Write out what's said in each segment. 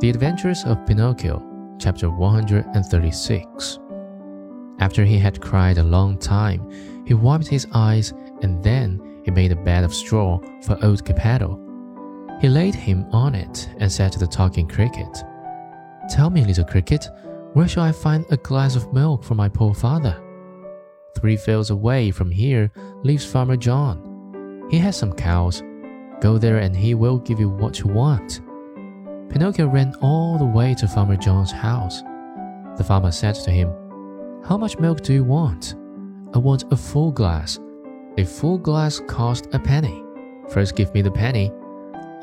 The Adventures of Pinocchio, chapter 136. After he had cried a long time, he wiped his eyes and then he made a bed of straw for old Geppetto. He laid him on it and said to the talking cricket, Tell me, little cricket, where shall I find a glass of milk for my poor father? Three fields away from here lives Farmer John. He has some cows. Go there and he will give you what you want. Pinocchio ran all the way to Farmer John's house. The farmer said to him, How much milk do you want? I want a full glass. A full glass cost a penny. First give me the penny.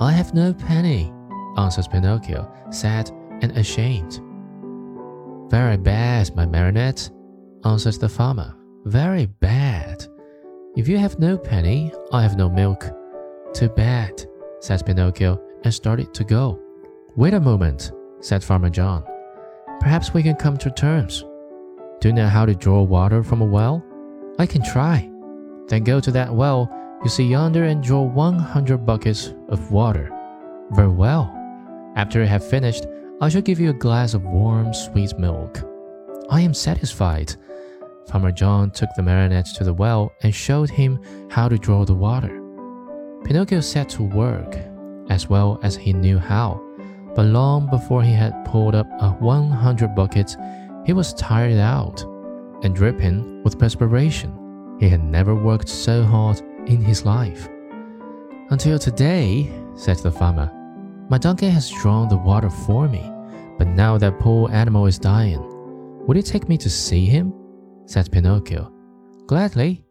I have no penny, answered Pinocchio, sad and ashamed. Very bad, my marionette, answered the farmer. Very bad. If you have no penny, I have no milk. Too bad, said Pinocchio and started to go. Wait a moment, said Farmer John. Perhaps we can come to terms. Do you know how to draw water from a well? I can try. Then go to that well you see yonder and draw 100 buckets of water. Very well. After you have finished, I shall give you a glass of warm, sweet milk. I am satisfied. Farmer John took the marionette to the well and showed him how to draw the water. Pinocchio set to work, as well as he knew how, but long before he had pulled up a 100 buckets, he was tired out and dripping with perspiration. He had never worked so hard in his life. Until today, said the farmer, my donkey has drawn the water for me, but now that poor animal is dying. Would you take me to see him? said Pinocchio. Gladly.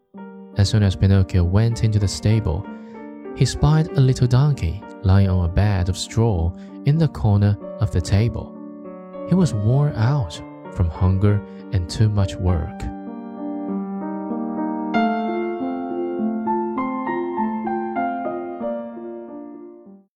As soon as Pinocchio went into the stable, he spied a little donkey lying on a bed of straw in the corner of the table. He was worn out from hunger and too much work.